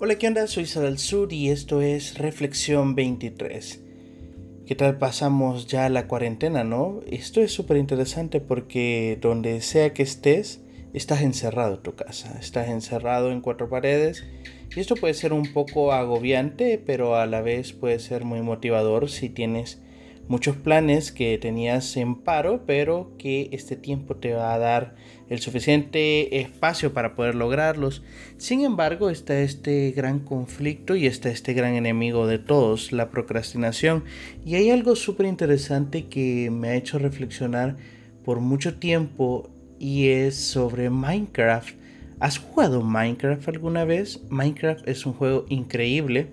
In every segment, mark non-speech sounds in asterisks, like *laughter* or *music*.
Hola, ¿qué onda? Soy Sadal Sur y esto es Reflexión 23. ¿Qué tal pasamos ya la cuarentena, no? Esto es súper interesante porque donde sea que estés, estás encerrado en tu casa, estás encerrado en cuatro paredes y esto puede ser un poco agobiante, pero a la vez puede ser muy motivador si tienes muchos planes que tenías en paro, pero que este tiempo te va a dar el suficiente espacio para poder lograrlos. Sin embargo, está este gran conflicto y está este gran enemigo de todos, la procrastinación. Y hay algo súper interesante que me ha hecho reflexionar por mucho tiempo y es sobre Minecraft. ¿Has jugado Minecraft alguna vez? Minecraft es un juego increíble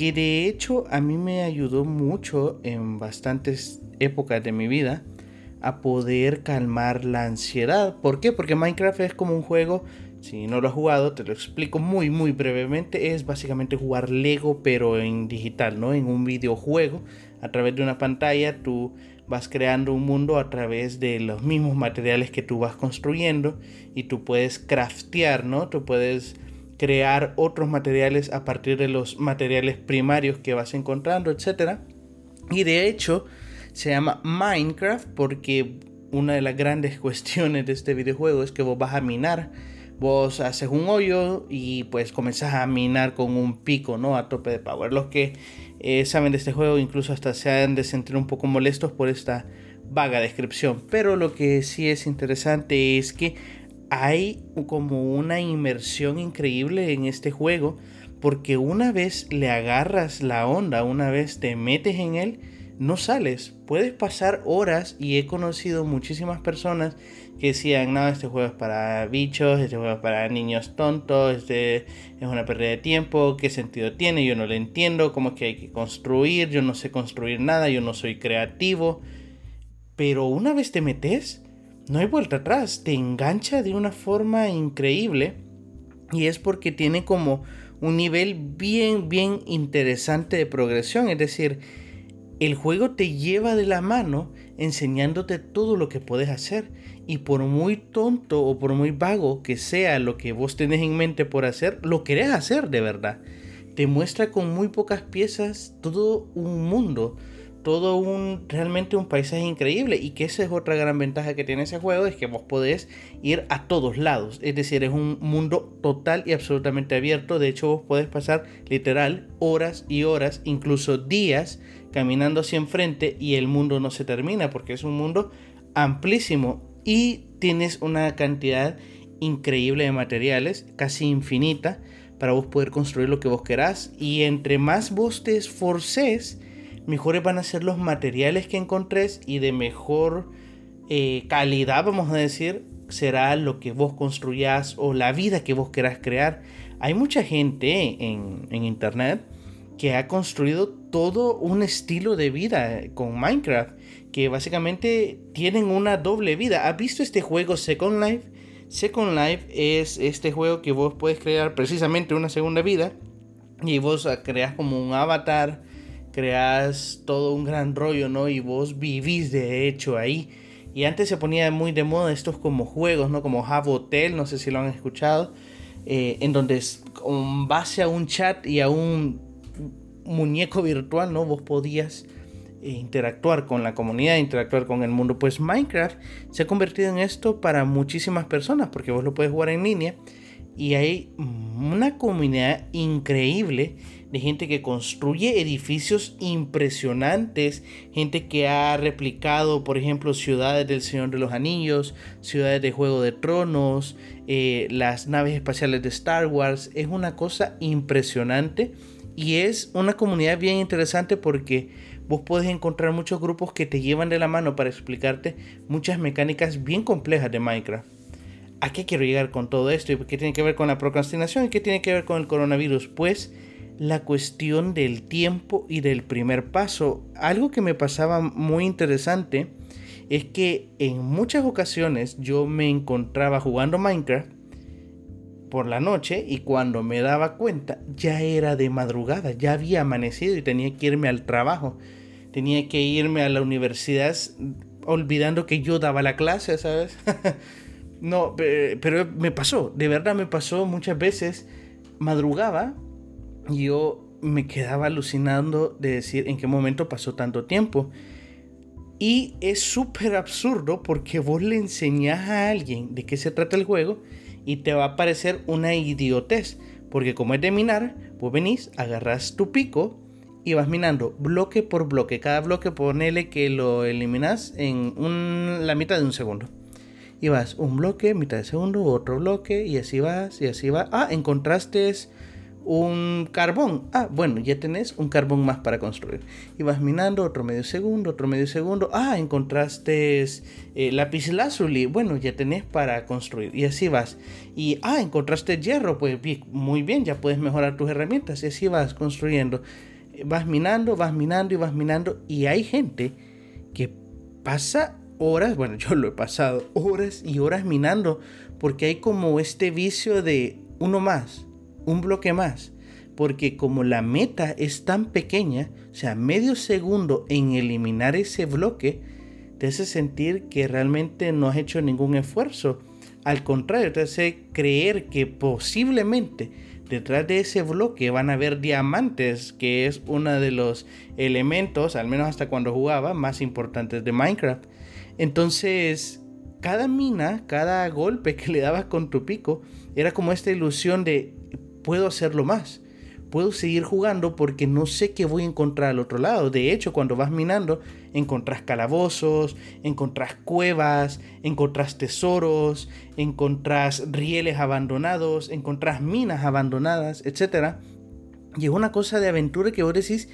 que de hecho a mí me ayudó mucho en bastantes épocas de mi vida a poder calmar la ansiedad. ¿Por qué? Porque Minecraft es como un juego, si no lo has jugado, te lo explico muy muy brevemente, es básicamente jugar Lego pero en digital, ¿no? En un videojuego, a través de una pantalla tú vas creando un mundo a través de los mismos materiales que tú vas construyendo y tú puedes craftear, ¿no? Tú puedes crear otros materiales a partir de los materiales primarios que vas encontrando, etc. Y de hecho se llama Minecraft porque una de las grandes *laughs* cuestiones de este videojuego es que vos vas a minar. Vos haces un hoyo y pues comenzás a minar con un pico, ¿no? A tope de power. Los que eh, saben de este juego incluso hasta se han de sentir un poco molestos por esta vaga descripción. Pero lo que sí es interesante es que hay como una inmersión increíble en este juego porque una vez le agarras la onda, una vez te metes en él, no sales. Puedes pasar horas y he conocido muchísimas personas que decían, no, este juego es para bichos, este juego es para niños tontos, este es una pérdida de tiempo, ¿qué sentido tiene? Yo no lo entiendo, cómo es que hay que construir, yo no sé construir nada, yo no soy creativo. Pero una vez te metes, no hay vuelta atrás, te engancha de una forma increíble y es porque tiene como un nivel bien, bien interesante de progresión, es decir, el juego te lleva de la mano enseñándote todo lo que puedes hacer y por muy tonto o por muy vago que sea lo que vos tenés en mente por hacer, lo querés hacer de verdad. Te muestra con muy pocas piezas todo un mundo todo un realmente un paisaje increíble y que esa es otra gran ventaja que tiene ese juego es que vos podés ir a todos lados. Es decir es un mundo total y absolutamente abierto. De hecho vos podés pasar literal horas y horas incluso días caminando hacia enfrente y el mundo no se termina porque es un mundo amplísimo y tienes una cantidad increíble de materiales casi infinita para vos poder construir lo que vos querás. Y entre más vos te esforces mejores van a ser los materiales que encontres y de mejor eh, calidad, vamos a decir, será lo que vos construyas o la vida que vos querás crear. Hay mucha gente en, en internet que ha construido todo un estilo de vida con Minecraft, que básicamente tienen una doble vida. ¿Has visto este juego Second Life? Second Life es este juego que vos puedes crear precisamente una segunda vida y vos creas como un avatar creas todo un gran rollo, ¿no? Y vos vivís de hecho ahí. Y antes se ponía muy de moda estos como juegos, ¿no? Como Have Hotel, no sé si lo han escuchado, eh, en donde con base a un chat y a un muñeco virtual, ¿no? Vos podías eh, interactuar con la comunidad, interactuar con el mundo. Pues Minecraft se ha convertido en esto para muchísimas personas, porque vos lo puedes jugar en línea y hay una comunidad increíble de gente que construye edificios impresionantes, gente que ha replicado, por ejemplo, ciudades del Señor de los Anillos, ciudades de Juego de Tronos, eh, las naves espaciales de Star Wars. Es una cosa impresionante y es una comunidad bien interesante porque vos podés encontrar muchos grupos que te llevan de la mano para explicarte muchas mecánicas bien complejas de Minecraft. ¿A qué quiero llegar con todo esto? ¿Y qué tiene que ver con la procrastinación? ¿Y qué tiene que ver con el coronavirus? Pues la cuestión del tiempo y del primer paso. Algo que me pasaba muy interesante es que en muchas ocasiones yo me encontraba jugando Minecraft por la noche y cuando me daba cuenta ya era de madrugada, ya había amanecido y tenía que irme al trabajo, tenía que irme a la universidad olvidando que yo daba la clase, ¿sabes? *laughs* no, pero me pasó, de verdad me pasó muchas veces, madrugaba yo me quedaba alucinando de decir en qué momento pasó tanto tiempo. Y es súper absurdo porque vos le enseñás a alguien de qué se trata el juego y te va a parecer una idiotez. Porque como es de minar, vos venís, agarras tu pico y vas minando bloque por bloque. Cada bloque ponele que lo eliminas en la mitad de un segundo. Y vas un bloque, mitad de segundo, otro bloque y así vas y así vas. Ah, encontraste un carbón. Ah, bueno, ya tenés un carbón más para construir. Y vas minando otro medio segundo, otro medio segundo. Ah, encontraste eh, lápiz lazuli. Bueno, ya tenés para construir. Y así vas. Y ah, encontraste hierro. Pues muy bien, ya puedes mejorar tus herramientas. Y así vas construyendo. Vas minando, vas minando y vas minando. Y hay gente que pasa horas, bueno, yo lo he pasado horas y horas minando. Porque hay como este vicio de uno más un bloque más. Porque como la meta es tan pequeña, o sea, medio segundo en eliminar ese bloque, te hace sentir que realmente no has hecho ningún esfuerzo. Al contrario, te hace creer que posiblemente detrás de ese bloque van a haber diamantes, que es uno de los elementos, al menos hasta cuando jugaba, más importantes de Minecraft. Entonces, cada mina, cada golpe que le dabas con tu pico, era como esta ilusión de puedo hacerlo más. Puedo seguir jugando porque no sé qué voy a encontrar al otro lado. De hecho, cuando vas minando, encontrás calabozos, encontrás cuevas, encontrás tesoros, encontrás rieles abandonados, encontrás minas abandonadas, etc. Y es una cosa de aventura que vos decís,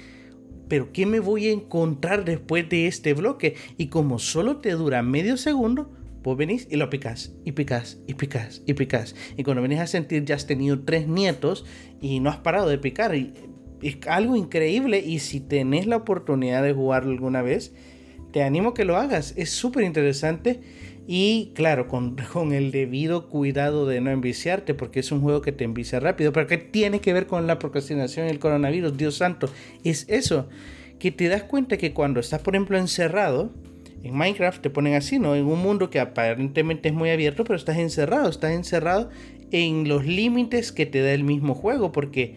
pero ¿qué me voy a encontrar después de este bloque? Y como solo te dura medio segundo, Vos venís y lo picás, y picás, y picás, y picás. Y cuando venís a sentir ya has tenido tres nietos y no has parado de picar. Y es algo increíble y si tenés la oportunidad de jugarlo alguna vez, te animo a que lo hagas. Es súper interesante y claro, con, *laughs* con, el debido cuidado de no enviciarte, porque es un juego que te envicia rápido. Pero ¿qué tiene que ver con la procrastinación y el coronavirus? Dios santo, es eso, que te das cuenta que cuando estás, por ejemplo, encerrado, en Minecraft te ponen así, ¿no? En un mundo que aparentemente es muy abierto, pero estás encerrado, estás encerrado en los límites que te da el mismo juego, porque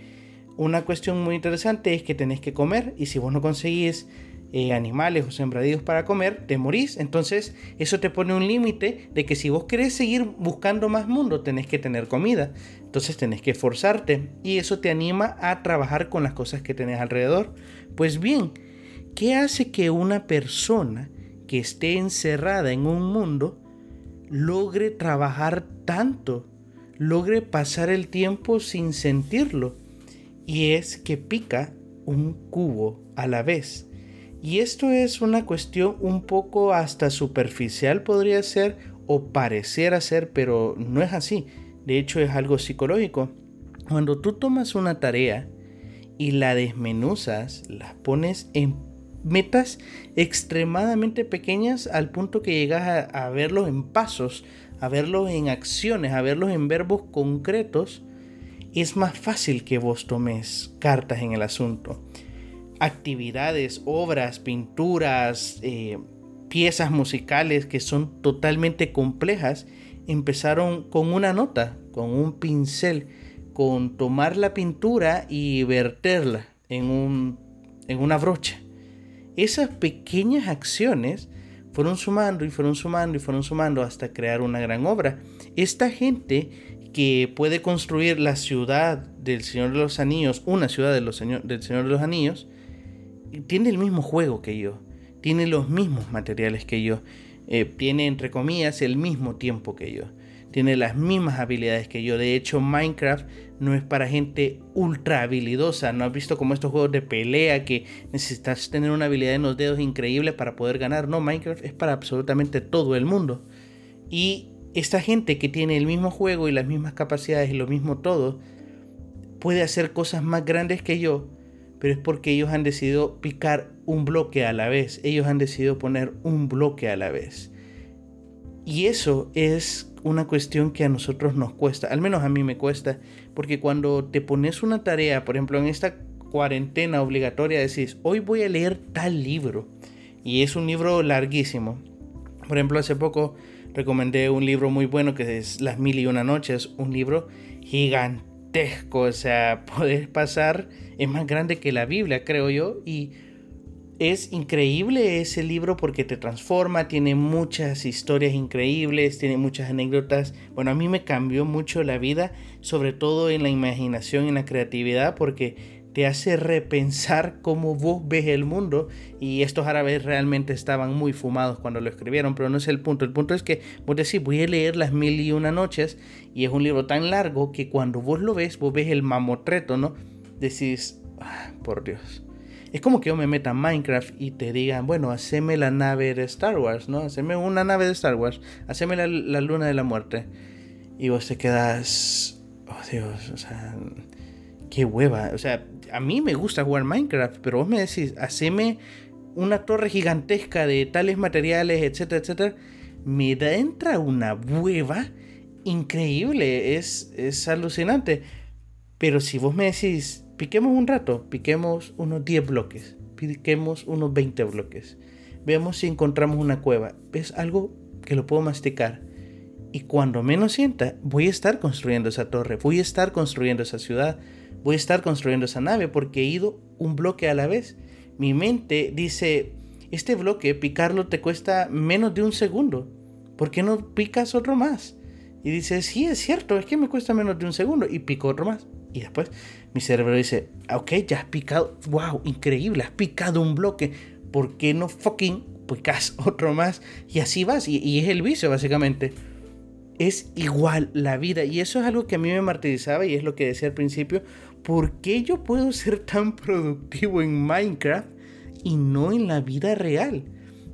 una cuestión muy interesante es que tenés que comer y si vos no conseguís eh, animales o sembradíos para comer, te morís. Entonces eso te pone un límite de que si vos querés seguir buscando más mundo, tenés que tener comida. Entonces tenés que esforzarte y eso te anima a trabajar con las cosas que tenés alrededor. Pues bien, ¿qué hace que una persona que esté encerrada en un mundo logre trabajar tanto, logre pasar el tiempo sin sentirlo. Y es que pica un cubo a la vez. Y esto es una cuestión un poco hasta superficial podría ser o pareciera ser, pero no es así. De hecho es algo psicológico. Cuando tú tomas una tarea y la desmenuzas, la pones en metas extremadamente pequeñas al punto que llegas a, verlos en pasos, a verlos en acciones, a verlos en verbos concretos, es más fácil que vos tomes cartas en el asunto. Actividades, obras, pinturas, eh, piezas musicales que son totalmente complejas, empezaron con una nota, con un pincel, con tomar la pintura y verterla en, un, en una brocha esas pequeñas acciones fueron sumando y fueron sumando y fueron sumando hasta crear una gran obra. Esta gente que puede construir la ciudad del Señor de los Anillos, una ciudad del Señor de los Anillos, tiene el mismo juego que yo, tiene los mismos materiales que yo, eh, tiene entre comillas el mismo tiempo que yo tiene las mismas habilidades que yo. De hecho, Minecraft no es para gente ultra habilidosa. No has visto como estos juegos de pelea que necesitas tener una habilidad en los dedos increíble para poder ganar. No, Minecraft es para absolutamente todo el mundo. Y esta gente que tiene el mismo juego y las mismas capacidades y lo mismo todo, puede hacer cosas más grandes que yo, pero es porque ellos han decidido picar un bloque a la vez. Ellos han decidido poner un bloque a la vez. Y eso es una cuestión que a nosotros nos cuesta, al menos a mí me cuesta, porque cuando te pones una tarea, por ejemplo, en esta cuarentena obligatoria, decís, hoy voy a leer tal libro, y es un libro larguísimo. Por ejemplo, hace poco recomendé un libro muy bueno que es Las Mil y Una Noches, un libro gigante gigantesco, o sea, *laughs* puedes pasar, es más grande que la Biblia, creo yo, y es increíble ese libro porque te transforma, tiene muchas historias increíbles, tiene muchas anécdotas. Bueno, a mí me cambió mucho la vida, sobre todo en la imaginación en la creatividad, porque te hace repensar cómo vos ves el mundo. Y estos árabes realmente estaban muy fumados cuando lo escribieron, pero no es el punto. El punto es que vos decís, voy a leer las mil y una noches, y es un libro tan largo que cuando vos lo ves, vos ves el mamotreto, ¿no? Decís, ah, por Dios es como que yo me meta en Minecraft y te digan, bueno, haceme la nave de Star Wars, ¿no? Haceme una nave de Star Wars, haceme la, luna de la muerte. Y vos te quedas, oh Dios, o sea, qué hueva. O sea, a mí me gusta jugar Minecraft, pero vos me decís, haceme una torre gigantesca de tales materiales, etcétera, etcétera. Me da, entra una hueva increíble, es, es alucinante. Pero si vos me decís, Piquemos un rato, piquemos unos 10 bloques, piquemos unos 20 bloques. Veamos si encontramos una cueva. Es algo que lo puedo masticar. Y cuando menos sienta, voy a estar construyendo esa torre, voy a estar construyendo esa ciudad, voy a estar construyendo esa nave porque he ido un bloque a la vez. Mi mente dice, este bloque picarlo te cuesta menos de un segundo. ¿Por qué no picas otro más? Y dice, sí, es cierto, es que me cuesta menos de un segundo. Y pico otro más. Y después mi cerebro dice, ok, ya has picado, wow, increíble, has picado un bloque, ¿por qué no fucking picas *laughs* otro más? Y así vas, y, es el vicio básicamente. Es igual la vida, y eso es algo que a mí me martirizaba y es lo que decía al principio, ¿por qué yo puedo ser tan productivo en Minecraft y no en la vida real?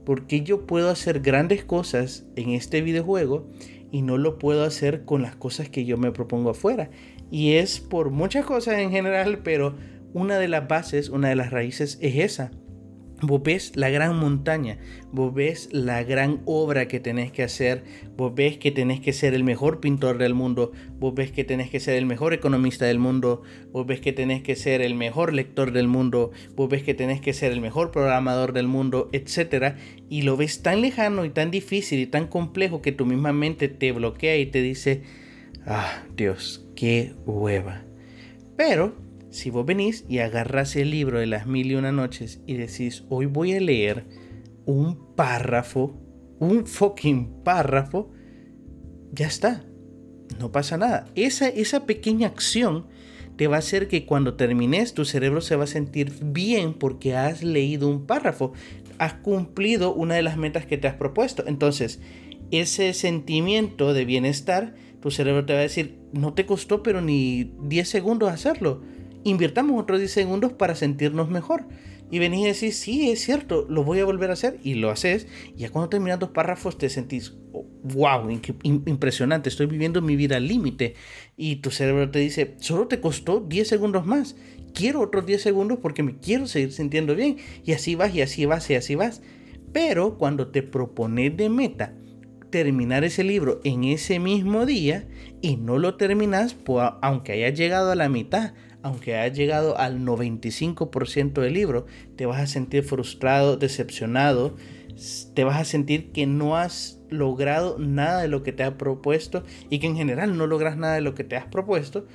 ¿Por qué yo puedo hacer grandes cosas en este videojuego y no lo puedo hacer con las cosas que yo me propongo afuera? Y es por muchas cosas en general, pero una de las bases, una de las raíces es esa. Vos ves la gran montaña, vos ves la gran obra que tenés que hacer, vos ves que tenés que ser el mejor pintor del mundo, vos ves que tenés que ser el mejor economista del mundo, vos ves que tenés que ser el mejor lector del mundo, vos ves que tenés que ser el mejor programador del mundo, etc. Y lo ves tan lejano y tan difícil y tan complejo que tu misma mente te bloquea y te dice, ah, Dios, qué hueva. Pero, si vos venís y agarras el libro de las mil y una noches y decís, hoy voy a leer un párrafo, un fucking párrafo, ya está. No pasa nada. Esa, esa pequeña acción te va a hacer que cuando termines tu cerebro se va a sentir bien porque has leído un párrafo. Has cumplido una de las metas que te has propuesto. Entonces, ese sentimiento de bienestar tu cerebro te va a decir, no te costó pero ni 10 segundos hacerlo. Invirtamos otros 10 segundos para sentirnos mejor. Y venís y decís, sí, es cierto, lo voy a volver a hacer. Y lo haces. Y ya cuando terminas dos párrafos te sentís, wow, impresionante, estoy viviendo mi vida al límite. Y tu cerebro te dice, solo te costó 10 segundos más. Quiero otros 10 segundos porque me quiero seguir sintiendo bien. Y así vas, y así vas, y así vas. Pero cuando te propones de meta, terminar ese libro en ese mismo día y no lo terminas, pues, aunque hayas llegado a la mitad, aunque hayas llegado al 95% del libro, te vas a sentir frustrado, decepcionado, te vas a sentir que no has logrado nada de lo que te has propuesto y que en general no logras nada de lo que te has propuesto,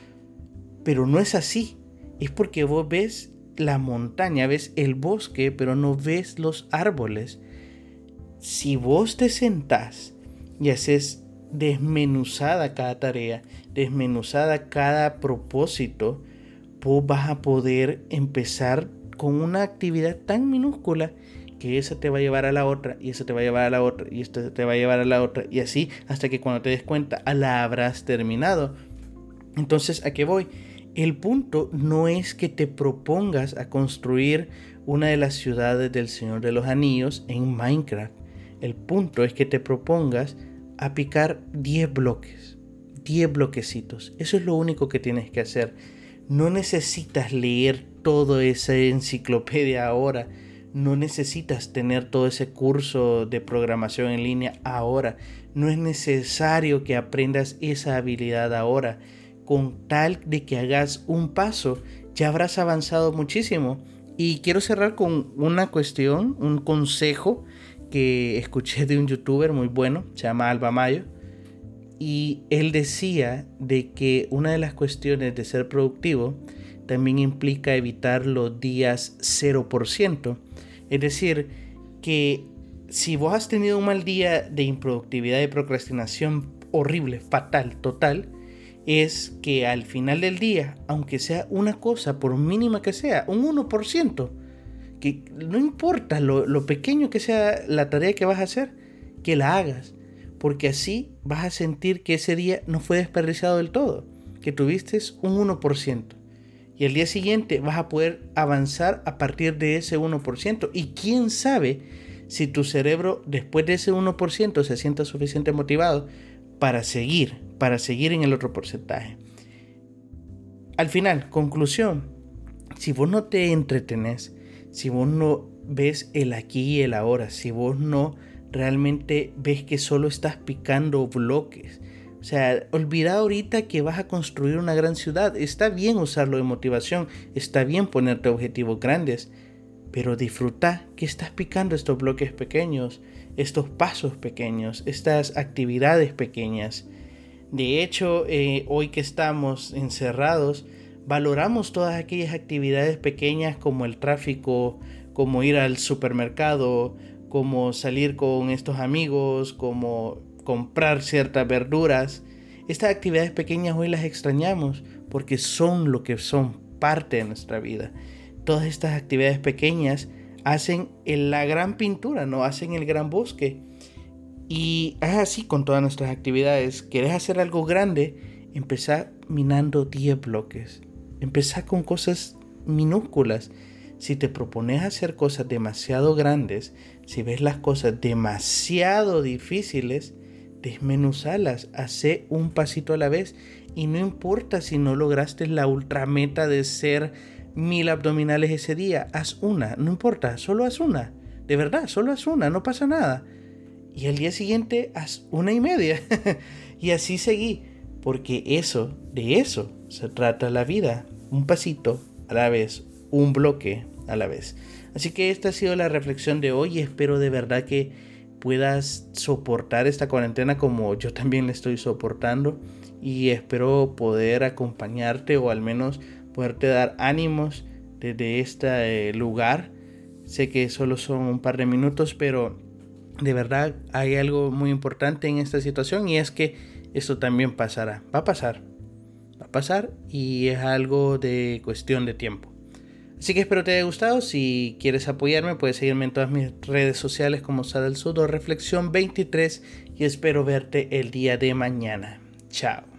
pero no es así. Es porque vos ves la montaña, ves el bosque, pero no ves los árboles. Si vos te sentás y haces desmenuzada cada tarea, desmenuzada cada propósito, vos vas a poder empezar con una actividad tan minúscula que esa te va a llevar a la otra y esa te va a llevar a la otra y esta te va a llevar a la otra y así hasta que cuando te des cuenta la habrás terminado. Entonces, ¿a qué voy? El punto no es que te propongas a construir una de las ciudades del Señor de los Anillos en Minecraft. El punto es que te propongas a picar 10 bloques, 10 bloquecitos. Eso es lo único que tienes que hacer. No necesitas leer toda esa enciclopedia ahora. No necesitas tener todo ese curso de programación en línea ahora. No es necesario que aprendas esa habilidad ahora. Con tal de que hagas un paso, ya habrás avanzado muchísimo. Y quiero cerrar con una cuestión, un consejo que escuché de un youtuber muy bueno, se llama Alba Mayo, y él decía de que una de las cuestiones de ser productivo también implica evitar los días 0%. Es decir, que si vos has tenido un mal día de improductividad y procrastinación horrible, fatal, total, es que al final del día, aunque sea una cosa, por mínima que sea, un 1%, que no importa lo, pequeño que sea la tarea que vas a hacer, que la hagas, porque así vas a sentir que ese día no fue desperdiciado del todo, que tuviste un 1%. Y el día siguiente vas a poder avanzar a partir de ese 1%. Y quién sabe si tu cerebro después de ese 1% se sienta suficiente motivado para seguir, para seguir en el otro porcentaje. Al final, conclusión, si vos no te entretenés, si vos no ves el aquí y el ahora, si vos no realmente ves que solo estás picando bloques, o sea, olvida ahorita que vas a construir una gran ciudad. Está bien usarlo de motivación, está bien ponerte objetivos grandes, pero disfruta que estás picando estos bloques pequeños, estos pasos pequeños, estas actividades pequeñas. De hecho, eh, hoy que estamos encerrados, valoramos todas aquellas actividades pequeñas como el tráfico, como ir al supermercado, como salir con estos amigos, como comprar ciertas verduras. Estas actividades pequeñas hoy las extrañamos porque son lo que son parte de nuestra vida. Todas estas actividades pequeñas hacen la gran pintura, no hacen el gran bosque. Y es así con todas nuestras actividades. ¿Quieres hacer algo grande? Empezar minando 10 bloques. Empezar con cosas minúsculas. Si te propones hacer cosas demasiado grandes, si ves las cosas demasiado difíciles, desmenuzalas, hace un pasito a la vez y no importa si no lograste la ultrameta de ser mil abdominales ese día, haz una, no importa, solo haz una. De verdad, solo haz una, no pasa nada. Y al día siguiente haz una y media. *laughs* y así seguí. Porque eso, de eso se trata la vida. Un pasito a la vez, un bloque a la vez. Así que esta ha sido la reflexión de hoy espero de verdad que puedas soportar esta cuarentena como yo también la estoy soportando y espero poder acompañarte o al menos poderte dar ánimos desde este lugar. Sé que solo son un par de minutos, pero de verdad hay algo muy importante en esta situación y es que esto también pasará. Va a pasar. Va a pasar y es algo de cuestión de tiempo. Así que espero te haya gustado. Si quieres apoyarme, puedes seguirme en todas mis redes sociales como Sada del Reflexión 23 y espero verte el día de mañana. Chao.